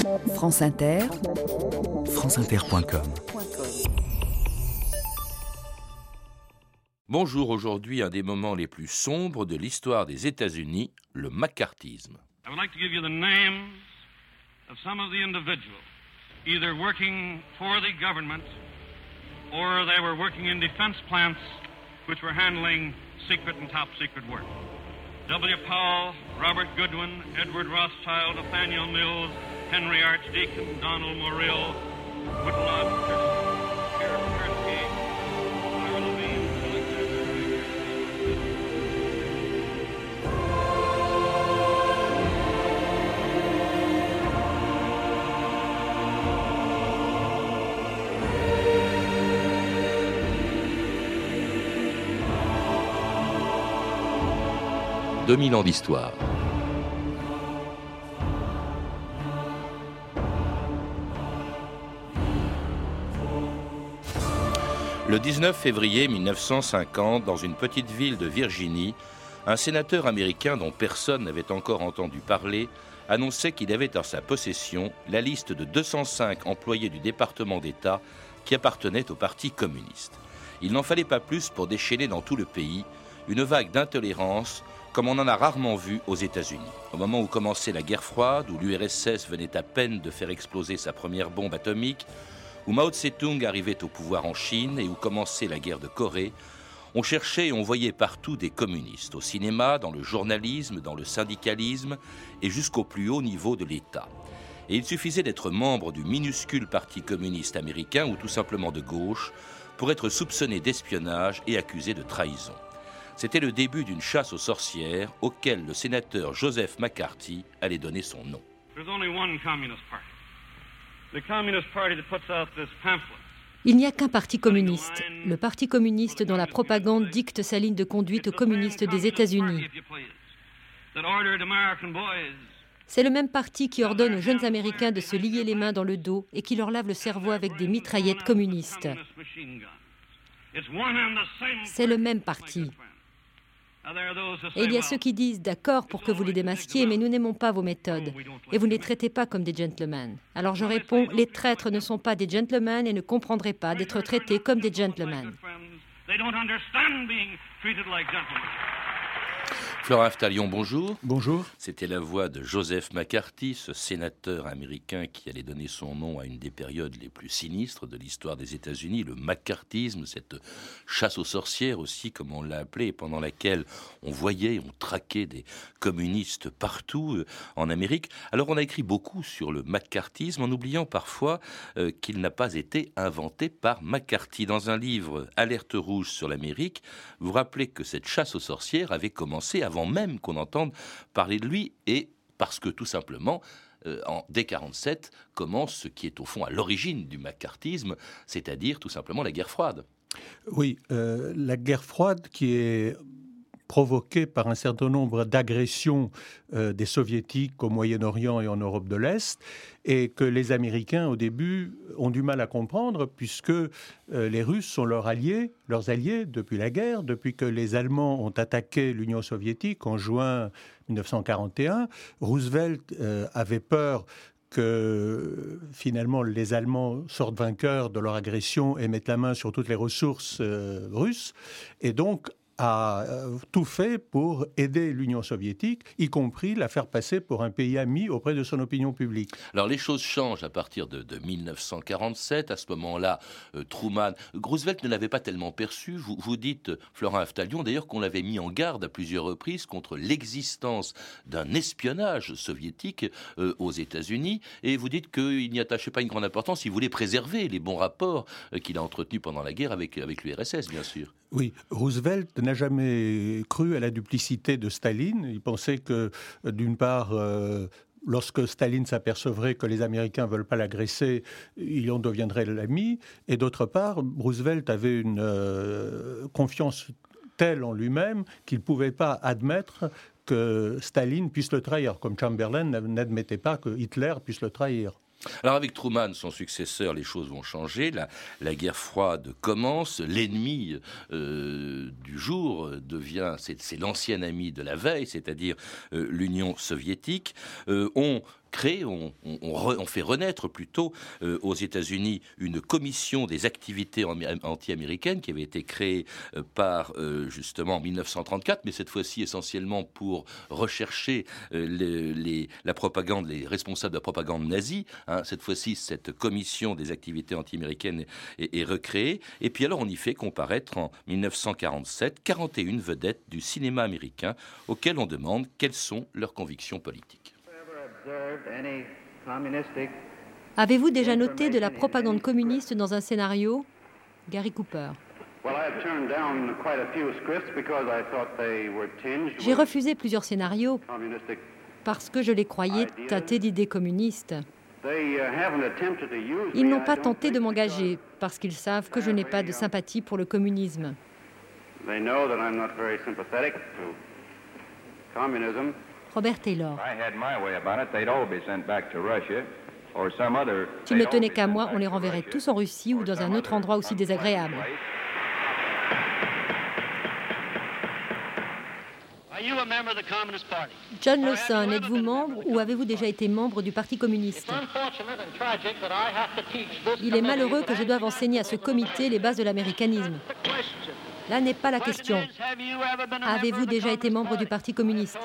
France Inter, franceinter.com Bonjour, aujourd'hui un des moments les plus sombres de l'histoire des États-Unis, le macartisme. I would like to give you the names of some of the individuals, either working for the government or they were working in defense plants which were handling secret and top secret work. W. Powell, Robert Goodwin, Edward Rothschild, Nathaniel Mills, Henry Archdeacon, Donald Morrill, Alexander « 2000 ans d'histoire. Le 19 février 1950, dans une petite ville de Virginie, un sénateur américain dont personne n'avait encore entendu parler annonçait qu'il avait en sa possession la liste de 205 employés du département d'État qui appartenaient au Parti communiste. Il n'en fallait pas plus pour déchaîner dans tout le pays une vague d'intolérance comme on en a rarement vu aux États-Unis. Au moment où commençait la guerre froide, où l'URSS venait à peine de faire exploser sa première bombe atomique, où Mao Tse-tung arrivait au pouvoir en Chine et où commençait la guerre de Corée, on cherchait et on voyait partout des communistes, au cinéma, dans le journalisme, dans le syndicalisme et jusqu'au plus haut niveau de l'État. Et il suffisait d'être membre du minuscule Parti communiste américain ou tout simplement de gauche pour être soupçonné d'espionnage et accusé de trahison. C'était le début d'une chasse aux sorcières auquel le sénateur Joseph McCarthy allait donner son nom. Il n'y a qu'un parti communiste, le Parti communiste dont la propagande dicte sa ligne de conduite aux communistes des États-Unis. C'est le même parti qui ordonne aux jeunes Américains de se lier les mains dans le dos et qui leur lave le cerveau avec des mitraillettes communistes. C'est le même parti. Et il y a ceux qui disent d'accord pour que vous les démasquiez, mais nous n'aimons pas vos méthodes. Et vous ne les traitez pas comme des gentlemen. Alors je réponds, les traîtres ne sont pas des gentlemen et ne comprendraient pas d'être traités comme des gentlemen. Florent Aftalion, bonjour. Bonjour. C'était la voix de Joseph McCarthy, ce sénateur américain qui allait donner son nom à une des périodes les plus sinistres de l'histoire des États-Unis, le McCarthyisme, cette chasse aux sorcières aussi, comme on l'a appelé, pendant laquelle on voyait, on traquait des communistes partout euh, en Amérique. Alors on a écrit beaucoup sur le McCarthyisme en oubliant parfois euh, qu'il n'a pas été inventé par McCarthy. Dans un livre Alerte rouge sur l'Amérique, vous rappelez que cette chasse aux sorcières avait commencé avant même qu'on entende parler de lui et parce que tout simplement, euh, en dès 47 commence ce qui est au fond à l'origine du macartisme, c'est-à-dire tout simplement la guerre froide. Oui, euh, la guerre froide qui est provoquée par un certain nombre d'agressions euh, des soviétiques au Moyen-Orient et en Europe de l'Est, et que les Américains, au début, ont du mal à comprendre, puisque euh, les Russes sont leurs alliés, leurs alliés depuis la guerre, depuis que les Allemands ont attaqué l'Union soviétique en juin 1941. Roosevelt euh, avait peur que finalement les Allemands sortent vainqueurs de leur agression et mettent la main sur toutes les ressources russes. Et donc a euh, tout fait pour aider l'Union soviétique, y compris la faire passer pour un pays ami auprès de son opinion publique. Alors les choses changent à partir de, de 1947. À ce moment-là, euh, Truman, Roosevelt ne l'avait pas tellement perçu. Vous, dites, Florent Aftalion, d'ailleurs qu'on l'avait mis en garde à plusieurs reprises contre l'existence d'un espionnage soviétique euh, aux États-Unis. Et vous dites qu'il n'y attachait pas une grande importance. Il voulait préserver les bons rapports qu'il a entretenus pendant la guerre avec l'URSS, bien sûr. Oui, Roosevelt n'a jamais cru à la duplicité de Staline. Il pensait que, euh, d'une part, euh, lorsque Staline s'apercevrait que les Américains ne veulent pas l'agresser, il en deviendrait l'ami. Et d'autre part, Roosevelt avait une euh, confiance telle en lui-même qu'il ne pouvait pas admettre que Staline puisse le trahir, comme Chamberlain n'admettait pas que Hitler puisse le trahir. Alors avec Truman, son successeur, les choses vont changer. La, guerre froide commence. L'ennemi euh, du jour devient, c'est, c'est l'ancien ami de la veille, c'est-à-dire euh, l'Union soviétique. Euh, on on, fait renaître plutôt euh, aux États-Unis une commission des activités anti-américaines qui avait été créée euh, par justement en 1934, mais cette fois-ci essentiellement pour rechercher les, la propagande, les responsables de la propagande nazie. Hein. Cette fois-ci, cette commission des activités anti-américaines est recréée. Et puis alors, on y fait comparaître en 1947 41 vedettes du cinéma américain auxquelles on demande quelles sont leurs convictions politiques. Avez-vous déjà noté de la propagande communiste dans un scénario? Gary Cooper. J'ai refusé plusieurs scénarios parce que je les croyais tâtés d'idées communistes. Uh, ils n'ont pas tenté de m'engager parce qu'ils savent que je n'ai pas de sympathie pour le communisme. Robert Taylor. S'ils ne tenaient qu'à moi, on les renverrait tous en Russie ou dans un autre endroit aussi désagréable. John Lawson, êtes-vous membre ou avez-vous déjà été membre du Parti communiste? Il est malheureux que je doive enseigner à ce comité les bases de l'américanisme. Là n'est pas la question. Avez-vous déjà été membre du Parti communiste?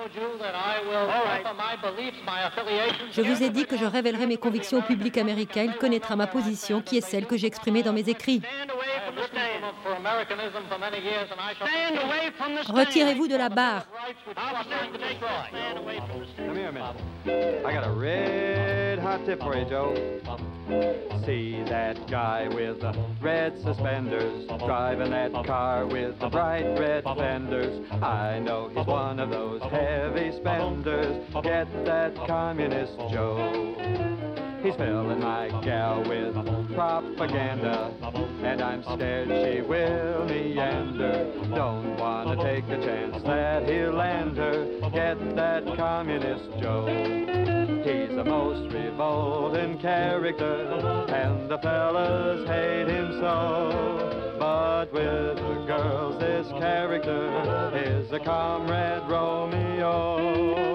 Je vous ai dit que je révélerai mes convictions au public américain. Il connaîtra ma position, qui est celle que j'ai exprimée dans mes écrits. Retirez-vous de la barre. I got a red hot tip for you, Joe. See that guy with the red suspenders driving that car with the bright red fenders. I know he's one of those heavy spenders. Get that communist Joe. He's filling my gal with propaganda, and I'm scared she will meander. Don't wanna take a chance that he'll land her. Get that communist Joe. He's the most revolting character, and the fellas hate him so. But with the girls, this character is a comrade Romeo.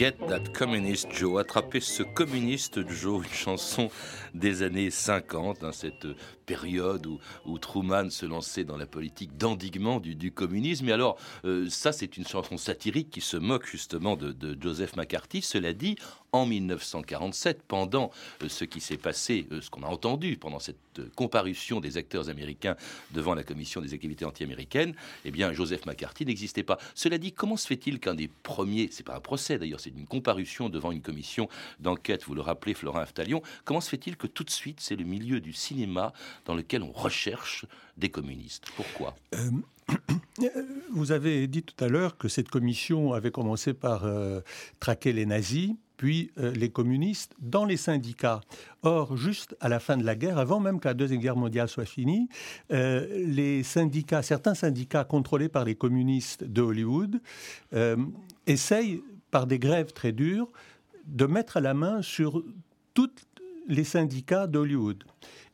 Get That Communist Joe, attraper ce communiste Joe, une chanson des années 50, hein, cette période où, Truman se lançait dans la politique d'endiguement du, communisme. Et alors, euh, ça, c'est une chanson satirique qui se moque justement de, Joseph McCarthy. Cela dit, en 1947, pendant euh, ce qui s'est passé, euh, ce qu'on a entendu pendant cette comparution des acteurs américains devant la commission des activités anti-américaines, eh bien, Joseph McCarthy n'existait pas. Cela dit, comment se fait-il qu'un des premiers, c'est pas un procès d'ailleurs, c'est une comparution devant une commission d'enquête, vous le rappelez, Florent Aftalion, comment se fait-il que tout de suite, c'est le milieu du cinéma dans lequel on recherche des communistes? Pourquoi? Euh, Vous avez dit tout à l'heure que cette commission avait commencé par euh, traquer les nazis, puis euh, les communistes dans les syndicats. Or, juste à la fin de la guerre, avant même que la Deuxième Guerre mondiale soit finie, les syndicats, certains syndicats contrôlés par les communistes de Hollywood, essayent par des grèves très dures, de mettre la main sur tous les syndicats d'Hollywood.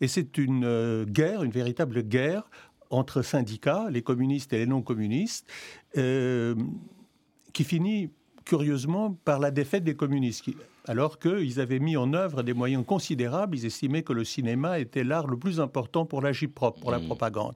Et c'est une euh, guerre, une véritable guerre entre syndicats, les communistes et les non-communistes, euh, qui finit curieusement par la défaite des communistes alors qu'ils avaient mis en œuvre des moyens considérables. Ils estimaient que le cinéma était l'art le plus important pour l'agit-propre, pour la mmh. propagande.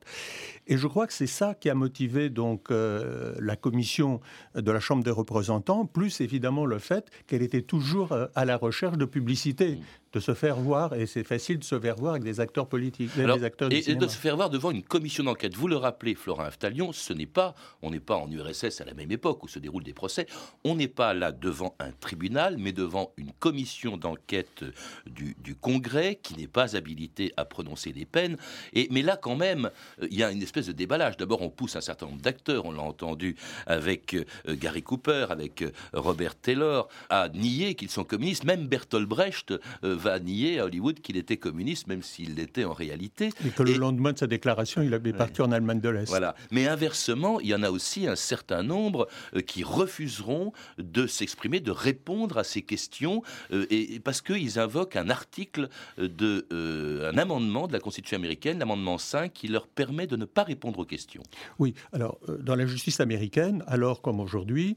Et je crois que c'est ça qui a motivé donc euh, la commission de la Chambre des représentants, plus évidemment le fait qu'elle était toujours euh, à la recherche de publicité. Mmh de se faire voir, et c'est facile de se faire voir avec des acteurs politiques, des acteurs et, de se faire voir devant une commission d'enquête. Vous le rappelez, Florent Aftalion, ce n'est pas, on n'est pas en URSS à la même époque où se déroulent des procès, on n'est pas là devant un tribunal, mais devant une commission d'enquête du, Congrès qui n'est pas habilitée à prononcer des peines. Et, mais là, quand même, il y a une espèce de déballage. D'abord, on pousse un certain nombre d'acteurs, on l'a entendu avec Gary Cooper, avec Robert Taylor, à nier qu'ils sont communistes. Même Bertolt Brecht va nier à Hollywood qu'il était communiste, même s'il l'était en réalité. Et que le lendemain de sa déclaration, il avait parti en Allemagne de l'Est. Voilà. Mais inversement, il y en a aussi un certain nombre euh, qui refuseront de s'exprimer, de répondre à ces questions, euh, et, parce qu'ils invoquent un article de euh, un amendement de la Constitution américaine, l'amendement 5, qui leur permet de ne pas répondre aux questions. Oui. Alors, dans la justice américaine, alors comme aujourd'hui,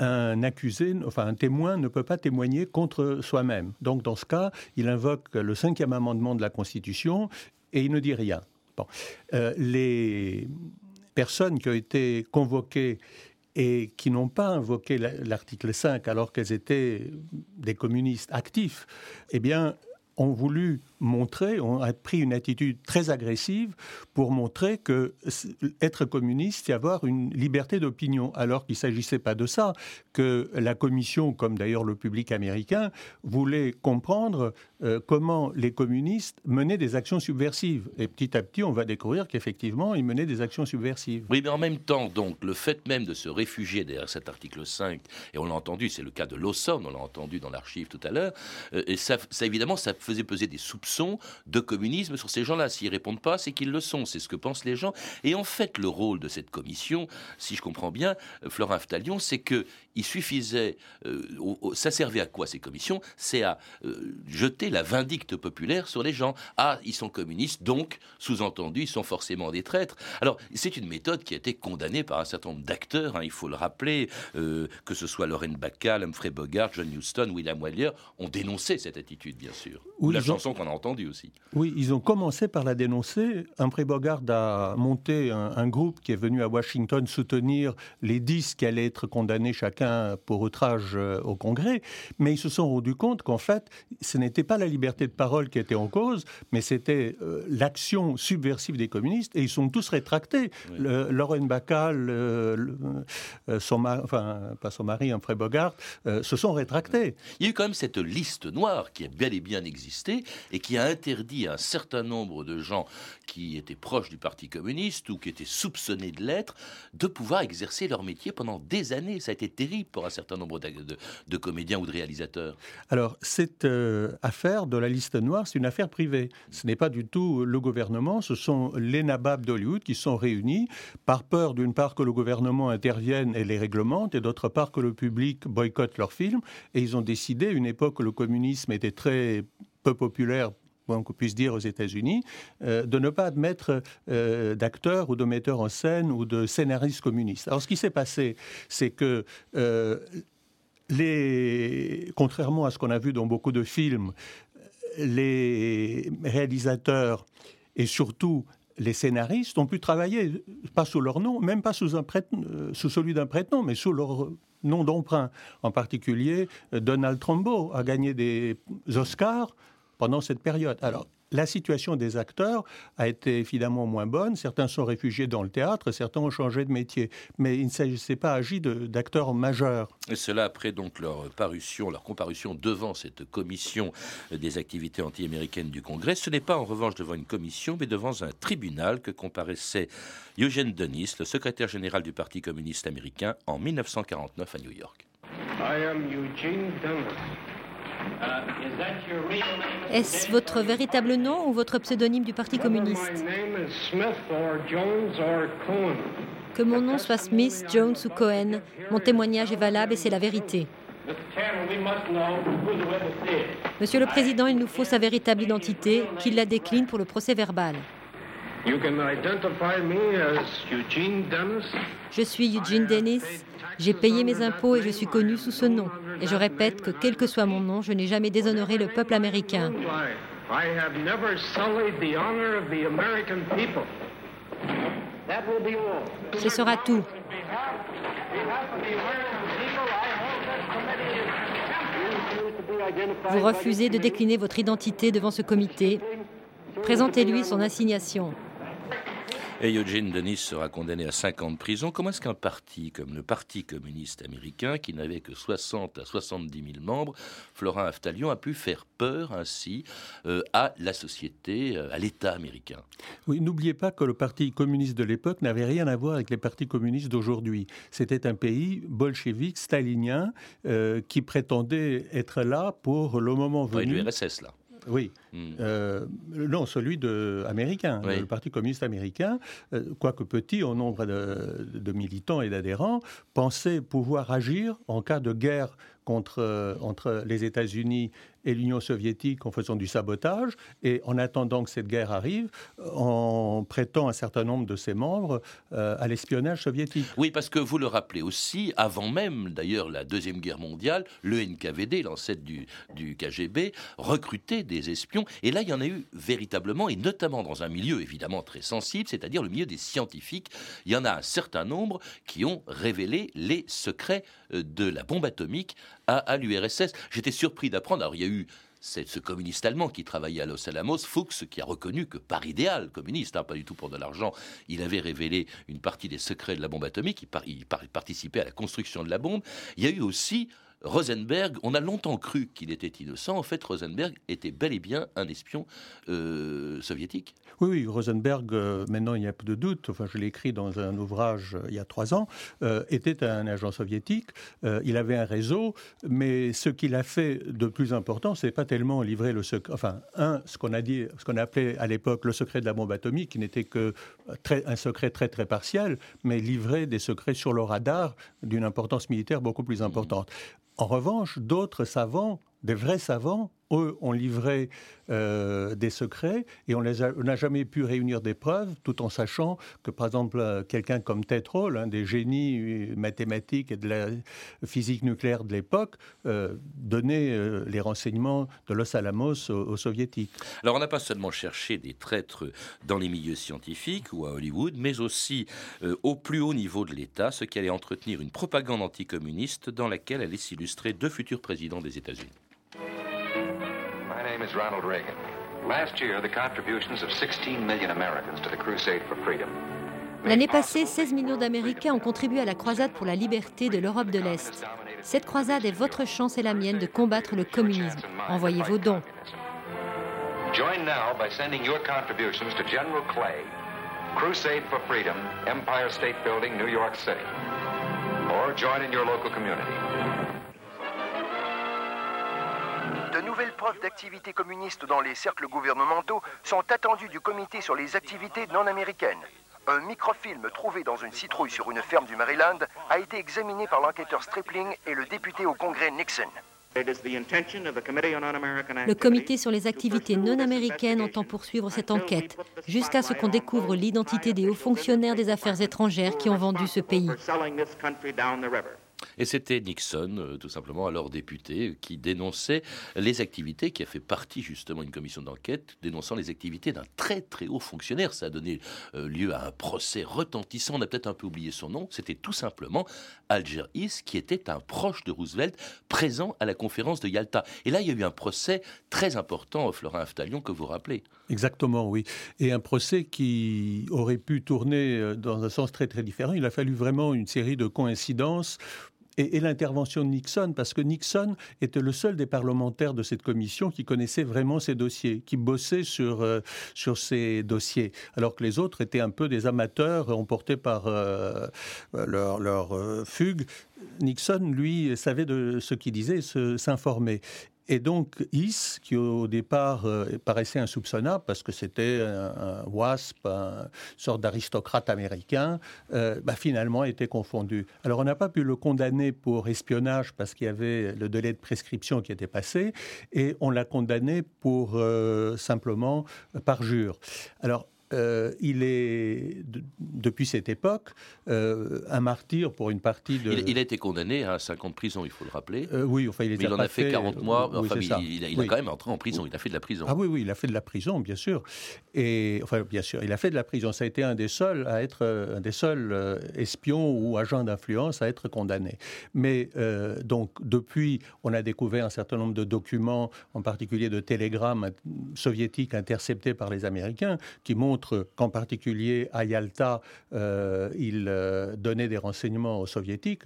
un accusé, enfin un témoin, ne peut pas témoigner contre soi-même. Donc, dans ce cas, il invoque le cinquième amendement de la Constitution et il ne dit rien. Bon. les personnes qui ont été convoquées et qui n'ont pas invoqué l'article 5 alors qu'elles étaient des communistes actifs, eh bien, ont voulu montrer, ont pris une attitude très agressive pour montrer que être communiste, c'est avoir une liberté d'opinion, alors qu'il ne s'agissait pas de ça, que la commission, comme d'ailleurs le public américain, voulait comprendre euh, comment les communistes menaient des actions subversives. Et petit à petit, on va découvrir qu'effectivement, ils menaient des actions subversives. Oui, mais en même temps, donc, le fait même de se réfugier derrière cet article 5, et on l'a entendu, c'est le cas de Lawson, on l'a entendu dans l'archive tout à l'heure, euh, et ça, évidemment, ça faisait peser des soupçons de communisme sur ces gens-là. S'ils répondent pas, c'est qu'ils le sont. C'est ce que pensent les gens. Et en fait, le rôle de cette commission, si je comprends bien, euh, Florin Ftalion, c'est que il suffisait, ça servait à quoi ces commissions? C'est à euh, la vindicte populaire sur les gens. Ah, ils sont communistes, donc, sous-entendu, ils sont forcément des traîtres. Alors, c'est une méthode qui a été condamnée par un certain nombre d'acteurs, hein, il faut le rappeler, que ce soit Lorraine Bacall, Humphrey Bogart, John Huston, William Wyler, ont dénoncé cette attitude, bien sûr. Ou la chanson qu'on a entendue aussi. Oui, ils ont commencé par la dénoncer. Humphrey Bogart a monté un, groupe qui est venu à Washington soutenir les dix qui allaient être condamnés chacun pour outrage euh, au Congrès. Mais ils se sont rendus compte qu'en fait, ce n'était pas la liberté de parole qui était en cause, mais c'était euh, l'action subversive des communistes. Et ils sont tous rétractés. Lauren Bacall, euh, son mari, enfin, pas son mari, Humphrey Bogart, se sont rétractés. Il y a eu quand même cette liste noire qui a bel et bien existé et qui a interdit à un certain nombre de gens qui étaient proches du Parti communiste ou qui étaient soupçonnés de l'être de pouvoir exercer leur métier pendant des années. Ça a été terrible pour un certain nombre de, comédiens ou de réalisateurs. Alors, cette euh, affaire de la liste noire, c'est une affaire privée. Ce n'est pas du tout le gouvernement, ce sont les nababs d'Hollywood qui sont réunis par peur d'une part que le gouvernement intervienne et les réglemente et d'autre part que le public boycotte leurs films. Et ils ont décidé, une époque où le communisme était très peu populaire qu'on puisse dire aux États-Unis, euh, de ne pas admettre euh, d'acteurs ou de metteurs en scène ou de scénaristes communistes. Alors ce qui s'est passé, c'est que euh, les, contrairement à ce qu'on a vu dans beaucoup de films, les réalisateurs et surtout les scénaristes ont pu travailler, pas sous leur nom, même pas sous, un sous celui d'un prête-nom, mais sous leur nom d'emprunt. En particulier, Donald Trumbo a gagné des Oscars pendant cette période. Alors, la situation des acteurs a été évidemment moins bonne. Certains sont réfugiés dans le théâtre, certains ont changé de métier. Mais il ne s'agissait pas agi d'acteurs majeurs. Et cela après donc leur parution, leur comparution devant cette commission des activités anti-américaines du Congrès. Ce n'est pas en revanche devant une commission, mais devant un tribunal que comparaissait Eugene Denis, le secrétaire général du Parti communiste américain, en 1949 à New York. I am Eugene est-ce votre véritable nom ou votre pseudonyme du Parti communiste? Que mon nom soit Smith, Jones ou Cohen, mon témoignage est valable et c'est la vérité. Monsieur le Président, il nous faut sa véritable identité, qu'il la décline pour le procès verbal. Je suis Eugene Dennis. J'ai payé mes impôts et je suis connu sous ce nom. Et je répète que quel que soit mon nom, je n'ai jamais déshonoré le peuple américain. Ce sera tout. Vous refusez de décliner votre identité devant ce comité. Présentez-lui son assignation. Et Eugene Denis sera condamné à 5 ans de prison. Comment est-ce qu'un parti comme le Parti communiste américain, qui n'avait que 60 à 70 000 membres, Florin Aftalion, a pu faire peur ainsi euh, à la société, euh, à l'État américain? Oui, n'oubliez pas que le Parti communiste de l'époque n'avait rien à voir avec les partis communistes d'aujourd'hui. C'était un pays bolchevique, stalinien, euh, qui prétendait être là pour le moment venu. Oui, l'URSS là. Oui. Hmm. Euh, non, celui de, américain, le Parti communiste américain, euh, quoique petit au nombre de militants et d'adhérents, pensait pouvoir agir en cas de guerre contre, entre les États-Unis et l'Union soviétique en faisant du sabotage et en attendant que cette guerre arrive, en prêtant un certain nombre de ses membres euh, à l'espionnage soviétique. Oui, parce que vous le rappelez aussi, avant même d'ailleurs la Deuxième Guerre mondiale, le NKVD, l'ancêtre du, du KGB, recrutait des espions. Et là, il y en a eu véritablement, et notamment dans un milieu évidemment très sensible, c'est-à-dire le milieu des scientifiques. Il y en a un certain nombre qui ont révélé les secrets euh, de la bombe atomique à, l'URSS. J'étais surpris d'apprendre, alors il y a eu ce communiste allemand qui travaillait à Los Alamos, Fuchs, qui a reconnu que par idéal communiste, hein, pas du tout pour de l'argent, il avait révélé une partie des secrets de la bombe atomique, il, il participait à la construction de la bombe. Il y a eu aussi Rosenberg, on a longtemps cru qu'il était innocent. En fait, Rosenberg était bel et bien un espion euh, soviétique. Oui, oui, Rosenberg, euh, maintenant il n'y a plus de doute, enfin je l'ai écrit dans un ouvrage euh, il y a trois ans, était un agent soviétique. il avait un réseau, mais ce qu'il a fait de plus important, c'est pas tellement livrer le secret, enfin, un, ce qu'on a dit, ce qu'on a appelé à l'époque le secret de la bombe atomique, qui n'était que très, un secret très très partiel, mais livrer des secrets sur le radar d'une importance militaire beaucoup plus importante. En revanche, d'autres savants, des vrais savants, eux ont livré euh, des secrets et on n'a jamais pu réunir des preuves tout en sachant que, par exemple, euh, quelqu'un comme Hall, un des génies euh, mathématiques et de la physique nucléaire de l'époque, donnait les renseignements de Los Alamos aux, soviétiques. Alors on n'a pas seulement cherché des traîtres dans les milieux scientifiques ou à Hollywood, mais aussi au plus haut niveau de l'État, ce qui allait entretenir une propagande anticommuniste dans laquelle allaient s'illustrer deux futurs présidents des États-Unis. Name is Ronald Reagan. Last year, the contributions of 16 million Americans to the crusade for freedom L'année passée, 16 millions d'Américains ont contribué à la croisade pour la liberté de l'Europe de l'Est. Cette croisade est votre chance et la mienne de combattre le communisme. Envoyez vos dons. Join now by sending your contributions to General Clay, Crusade for Freedom, Empire State Building, New York City. Or join in your local community. De nouvelles preuves d'activité communiste dans les cercles gouvernementaux sont attendues du comité sur les activités non américaines. Un microfilm trouvé dans une citrouille sur une ferme du Maryland a été examiné par l'enquêteur Stripling et le député au Congrès Nixon. Le comité sur les activités non américaines entend poursuivre cette enquête jusqu'à ce qu'on découvre l'identité des hauts fonctionnaires des affaires étrangères qui ont vendu ce pays. Et c'était Nixon, euh, tout simplement, alors député, qui dénonçait les activités, qui a fait partie justement d'une commission d'enquête, dénonçant les activités d'un très très haut fonctionnaire. Ça a donné euh, lieu à un procès retentissant. On a peut-être un peu oublié son nom. C'était tout simplement Alger Hiss, qui était un proche de Roosevelt, présent à la conférence de Yalta. Et là, il y a eu un procès très important, Florin Aftalion, que vous rappelez. Exactement, oui. Et un procès qui aurait pu tourner euh, dans un sens très très différent. Il a fallu vraiment une série de coïncidences et, l'intervention de Nixon, parce que Nixon était le seul des parlementaires de cette commission qui connaissait vraiment ces dossiers, qui bossait sur, euh, sur ces dossiers, alors que les autres étaient un peu des amateurs emportés par euh, leur, leur fugue. Nixon, lui, savait de ce qu'il disait, s'informer. Et donc, Is, qui au départ euh, paraissait insoupçonnable parce que c'était un, WASP, une sorte d'aristocrate américain, euh, bah, finalement a été confondu. Alors, on n'a pas pu le condamner pour espionnage parce qu'il y avait le délai de prescription qui était passé, et on l'a condamné pour euh, simplement parjure. Alors, euh, il est, depuis cette époque, euh, un martyr pour une partie de... Il, a été condamné à 5 ans de prison, il faut le rappeler. Euh, oui, enfin, il, Mais il en a fait 40 mois. Enfin, il, a, quand même entré en prison, il a fait de la prison. Ah oui, oui, il a fait de la prison, bien sûr. Et, enfin, bien sûr, il a fait de la prison. Ça a été un des seuls à être, un des seuls espions ou agents d'influence à être condamné. Mais donc, depuis, on a découvert un certain nombre de documents, en particulier de télégrammes soviétiques interceptés par les Américains, qui montrent qu'en particulier à Yalta, il donnait des renseignements aux soviétiques,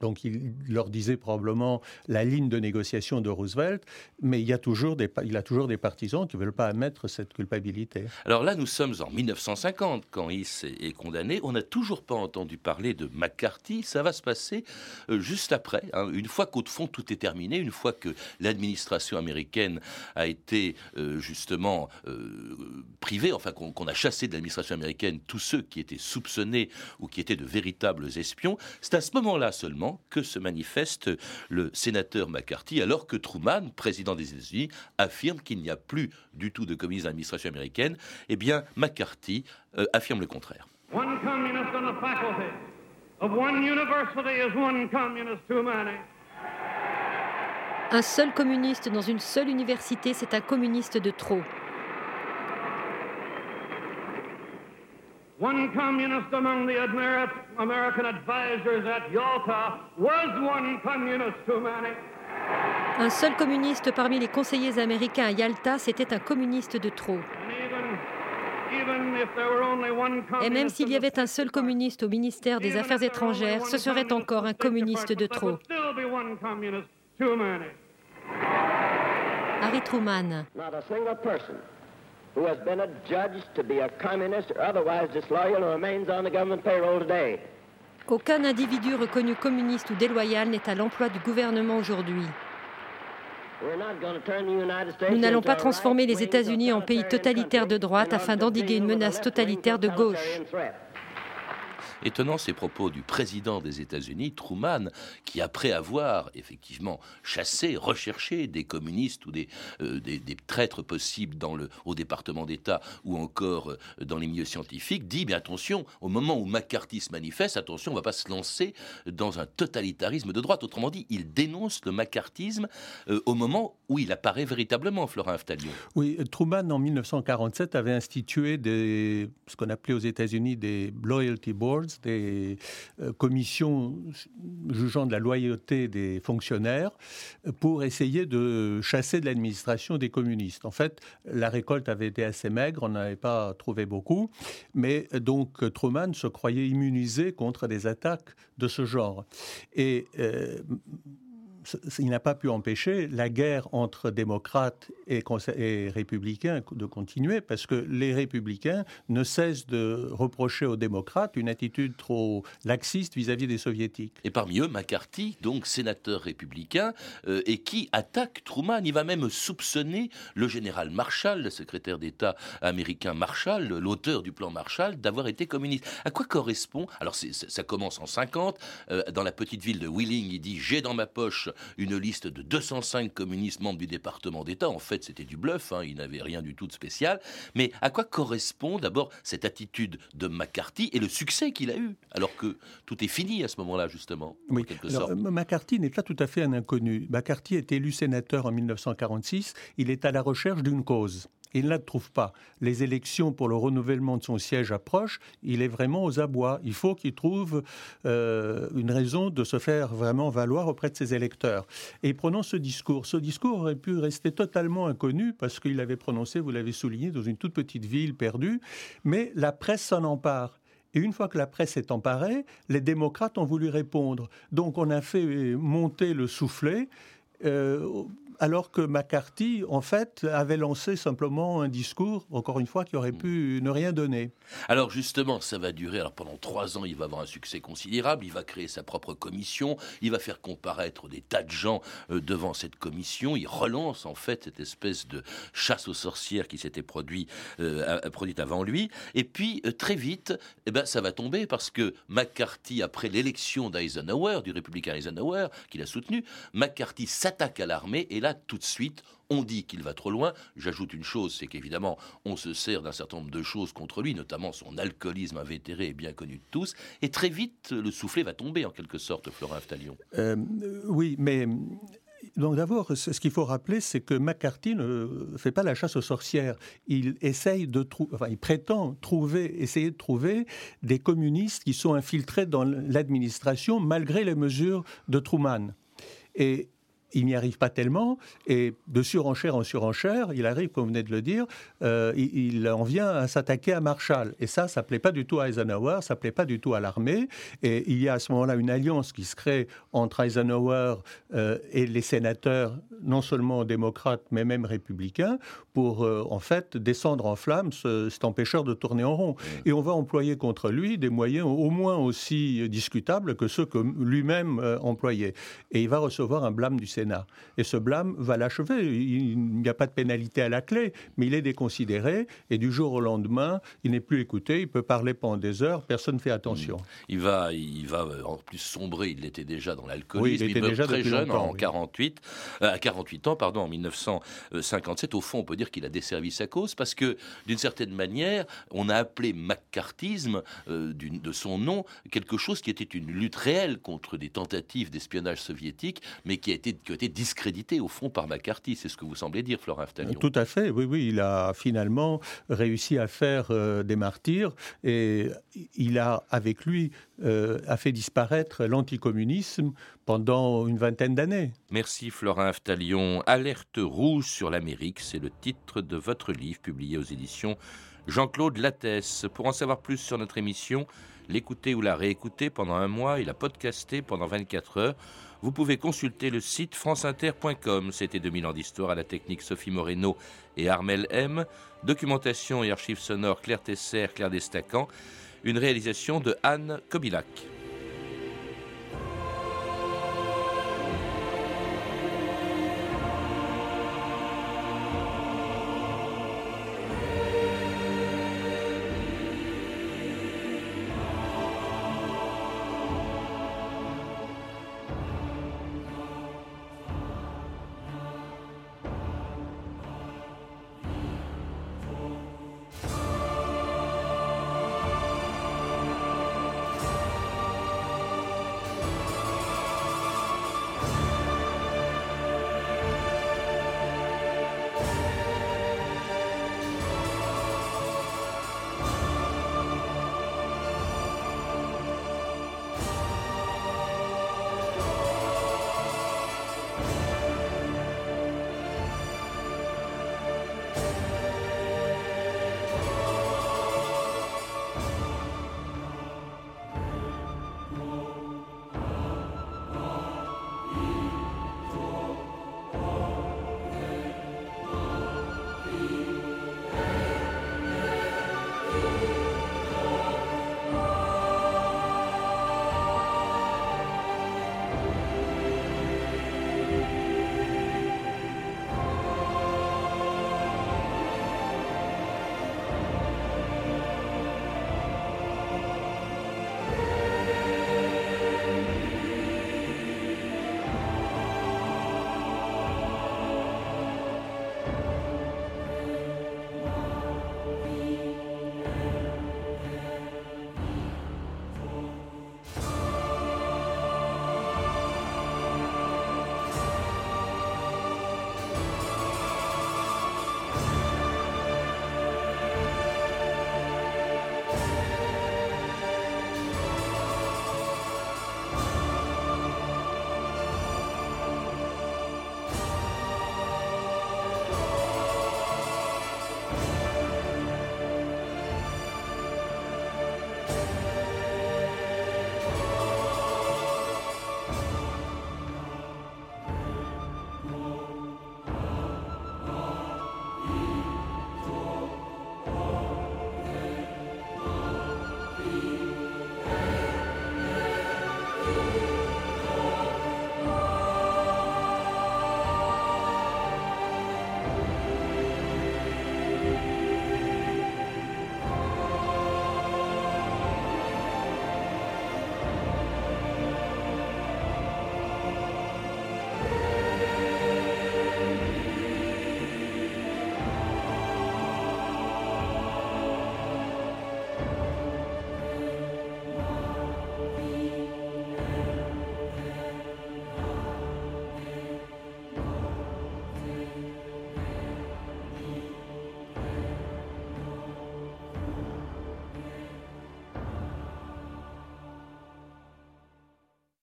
donc il leur disait probablement la ligne de négociation de Roosevelt, mais il, y a toujours des, il a toujours des partisans qui ne veulent pas admettre cette culpabilité. Alors là, nous sommes en 1950 quand Hiss est condamné. On n'a toujours pas entendu parler de McCarthy. Ça va se passer euh, juste après, hein. une fois qu'au fond tout est terminé, une fois que l'administration américaine a été euh, justement euh, privée, enfin qu'on a chassé de l'administration américaine tous ceux qui étaient soupçonnés ou qui étaient de véritables espions. C'est à ce moment-là seulement que se manifeste le sénateur McCarthy, alors que Truman, président des États-Unis, affirme qu'il n'y a plus du tout de communisme dans l'administration américaine. Eh bien, McCarthy euh, affirme le contraire. Un seul communiste dans une seule université, c'est un communiste de trop. One communist among the American advisors at Yalta was one communist too many. Un seul communiste parmi les conseillers américains à Yalta, c'était un communiste de trop. Et même s'il y avait un seul communiste au ministère des Affaires étrangères, ce serait encore un communiste de trop. Harry Truman. Aucun individu reconnu communiste ou déloyal n'est à l'emploi du gouvernement aujourd'hui. Nous n'allons pas transformer les États-Unis en pays totalitaire de droite afin d'endiguer une menace totalitaire de gauche. Étonnant ces propos du président des États-Unis, Truman, qui après avoir effectivement chassé, recherché des communistes ou des, euh, des, traîtres possibles au département d'État ou encore euh, dans les milieux scientifiques, dit, mais attention, au moment où McCarthy se manifeste, attention, on ne va pas se lancer dans un totalitarisme de droite. Autrement dit, il dénonce le macartisme euh, au moment où il apparaît véritablement, Florin Aftalion. Oui, Truman, en 1947, avait institué ce qu'on appelait aux États-Unis des loyalty boards, des euh, commissions jugeant de la loyauté des fonctionnaires, pour essayer de chasser de l'administration des communistes. En fait, la récolte avait été assez maigre, on n'avait pas trouvé beaucoup, mais donc Truman se croyait immunisé contre des attaques de ce genre. Et euh, il n'a pas pu empêcher la guerre entre démocrates et, républicains de continuer, parce que les républicains ne cessent de reprocher aux démocrates une attitude trop laxiste vis-à-vis des soviétiques. Et parmi eux, McCarthy, donc sénateur républicain, euh, et qui attaque Truman. Il va même soupçonner le général Marshall, le secrétaire d'État américain Marshall, l'auteur du plan Marshall, d'avoir été communiste. À quoi correspond Alors ça commence en 50, euh, dans la petite ville de Wheeling, il dit j'ai dans ma poche une liste de 205 communistes membres du département d'État. En fait, c'était du bluff, hein, il n'avait rien du tout de spécial. Mais à quoi correspond d'abord cette attitude de McCarthy et le succès qu'il a eu, alors que tout est fini à ce moment-là, justement Oui, alors, McCarthy n'est pas tout à fait un inconnu. McCarthy est élu sénateur en 1946, il est à la recherche d'une cause. Il ne la trouve pas. Les élections pour le renouvellement de son siège approchent. Il est vraiment aux abois. Il faut qu'il trouve euh, une raison de se faire vraiment valoir auprès de ses électeurs. Et il prononce ce discours. Ce discours aurait pu rester totalement inconnu parce qu'il l'avait prononcé, vous l'avez souligné, dans une toute petite ville perdue. Mais la presse s'en empare. Et une fois que la presse est emparée, les démocrates ont voulu répondre. Donc on a fait monter le soufflet. Euh, alors que McCarthy, en fait, avait lancé simplement un discours, encore une fois, qui aurait pu ne rien donner. Alors justement, ça va durer. Alors pendant trois ans, il va avoir un succès considérable. Il va créer sa propre commission. Il va faire comparaître des tas de gens euh, devant cette commission. Il relance en fait cette espèce de chasse aux sorcières qui s'était euh, produite avant lui. Et puis euh, très vite, eh ben, ça va tomber parce que McCarthy, après l'élection d'Eisenhower, du républicain Eisenhower, qu'il a soutenu, McCarthy s'attaque à l'armée et là tout de suite, on dit qu'il va trop loin. J'ajoute une chose, c'est qu'évidemment, on se sert d'un certain nombre de choses contre lui, notamment son alcoolisme invétéré et bien connu de tous. Et très vite, le soufflet va tomber, en quelque sorte, Florin Aftalion. Euh, oui, mais donc d'abord, ce qu'il faut rappeler, c'est que McCarthy ne fait pas la chasse aux sorcières. Il essaye de trouver, enfin, il prétend trouver, essayer de trouver des communistes qui sont infiltrés dans l'administration malgré les mesures de Truman. Et il n'y arrive pas tellement, et de surenchère en surenchère, il arrive, comme vous venez de le dire, euh, il, en vient à s'attaquer à Marshall. Et ça, ça ne plaît pas du tout à Eisenhower, ça ne plaît pas du tout à l'armée. Et il y a à ce moment-là une alliance qui se crée entre Eisenhower euh, et les sénateurs, non seulement démocrates, mais même républicains, pour euh, en fait descendre en flammes cet empêcheur de tourner en rond. Et on va employer contre lui des moyens au moins aussi discutables que ceux que lui-même employait. Et il va recevoir un blâme du Sénat. Et ce blâme va l'achever. Il n'y a pas de pénalité à la clé, mais il est déconsidéré. Et du jour au lendemain, il n'est plus écouté. Il peut parler pendant des heures. Personne ne fait attention. Mmh. Il va, il va euh, en plus sombrer. Il était déjà dans l'alcoolisme. il était déjà très jeune, en 48, euh, à 48 ans, pardon, en 1957. Au fond, on peut dire qu'il a desservi sa cause parce que, d'une certaine manière, on a appelé McCarthyisme euh, de son nom quelque chose qui était une lutte réelle contre des tentatives d'espionnage soviétique, mais qui a été qui a été discrédité au fond par McCarthy. C'est ce que vous semblez dire, Florent Aftalion. Tout à fait, oui, oui. Il a finalement réussi à faire euh, des martyrs et il a, avec lui, euh, a fait disparaître l'anticommunisme pendant une vingtaine d'années. Merci Florent Aftalion. Alerte rouge sur l'Amérique, c'est le titre de votre livre publié aux éditions Jean-Claude Lattès. Pour en savoir plus sur notre émission, l'écouter ou la réécouter pendant un mois et la podcaster pendant 24 heures vous pouvez consulter le site franceinter.com. C'était 2000 ans d'histoire à la technique Sophie Moreno et Armel M. Documentation et archives sonores Claire Tesser, Claire Destacan. Une réalisation de Anne Kobilac.